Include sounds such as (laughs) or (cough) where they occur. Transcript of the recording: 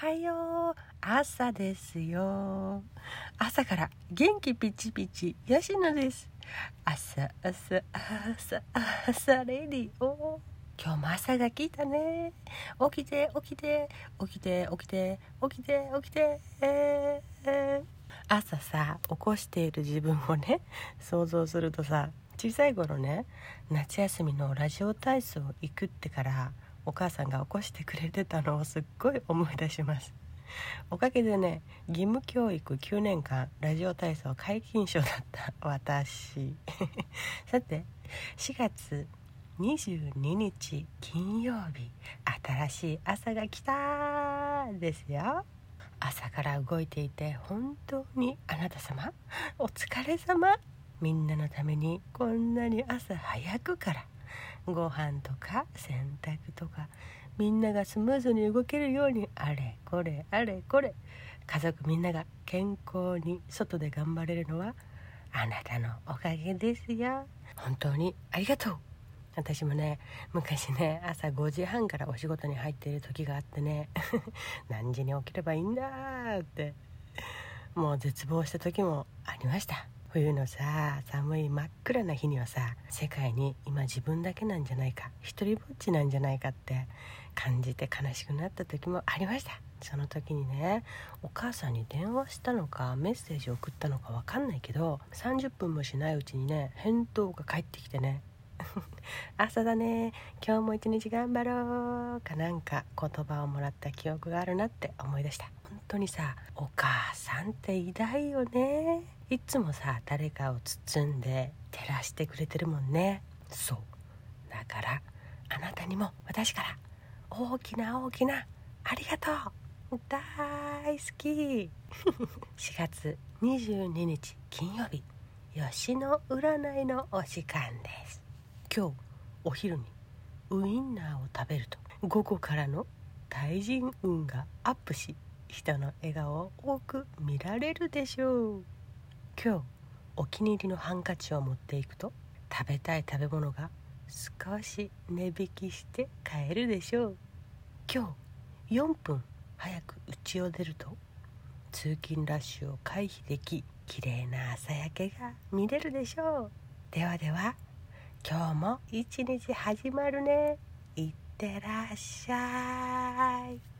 はよう。朝ですよ。朝から元気ピチピチ吉野です。朝朝朝朝レディオ今日も朝が来たね。起きて起きて起きて起きて起きて起きて、えー、朝さ起こしている自分をね想像するとさ小さい頃ね夏休みのラジオ体操行くってからお母さんが起こしてくれてたのをすっごい思い出します。おかげでね義務教育9年間ラジオ体操皆勤賞だった私。(laughs) さて4月22日金曜日新しい朝が来たですよ。朝から動いていて本当にあなた様お疲れ様。みんなのためにこんなに朝早くから (laughs) ご飯とか洗濯とかみんながスムーズに動けるようにあれこれあれこれ家族みんなが健康に外で頑張れるのはあなたのおかげですよ。本当にありがとう。私もね昔ね朝5時半からお仕事に入っている時があってね (laughs) 何時に起きればいいんだってもう絶望した時もありました。冬のさ寒い真っ暗な日にはさ世界に今自分だけなんじゃないか一人ぼっちなんじゃないかって感じて悲しくなった時もありました。その時にねお母さんに電話したのかメッセージ送ったのか分かんないけど30分もしないうちにね返答が返ってきてね。(laughs) 朝だね今日も一日頑張ろうかなんか言葉をもらった記憶があるなって思い出した。本当にさお母さんって偉大よね。いつもさ誰かを包んで照らしてくれてるもんね。そう。だからあなたにも私から大きな大きなありがとう。大好き。(laughs) 4月22日金曜日。吉の占いのお時間です。今日お昼にウインナーを食べると午後からの対人運がアップし人の笑顔を多く見られるでしょう。今日お気に入りのハンカチを持っていくと食べたい食べ物が少し値引きして買えるでしょう。今日4分早く家を出ると通勤ラッシュを回避でき綺麗な朝焼けが見れるでしょう。ではでは今日も一日始まるね。いってらっしゃい。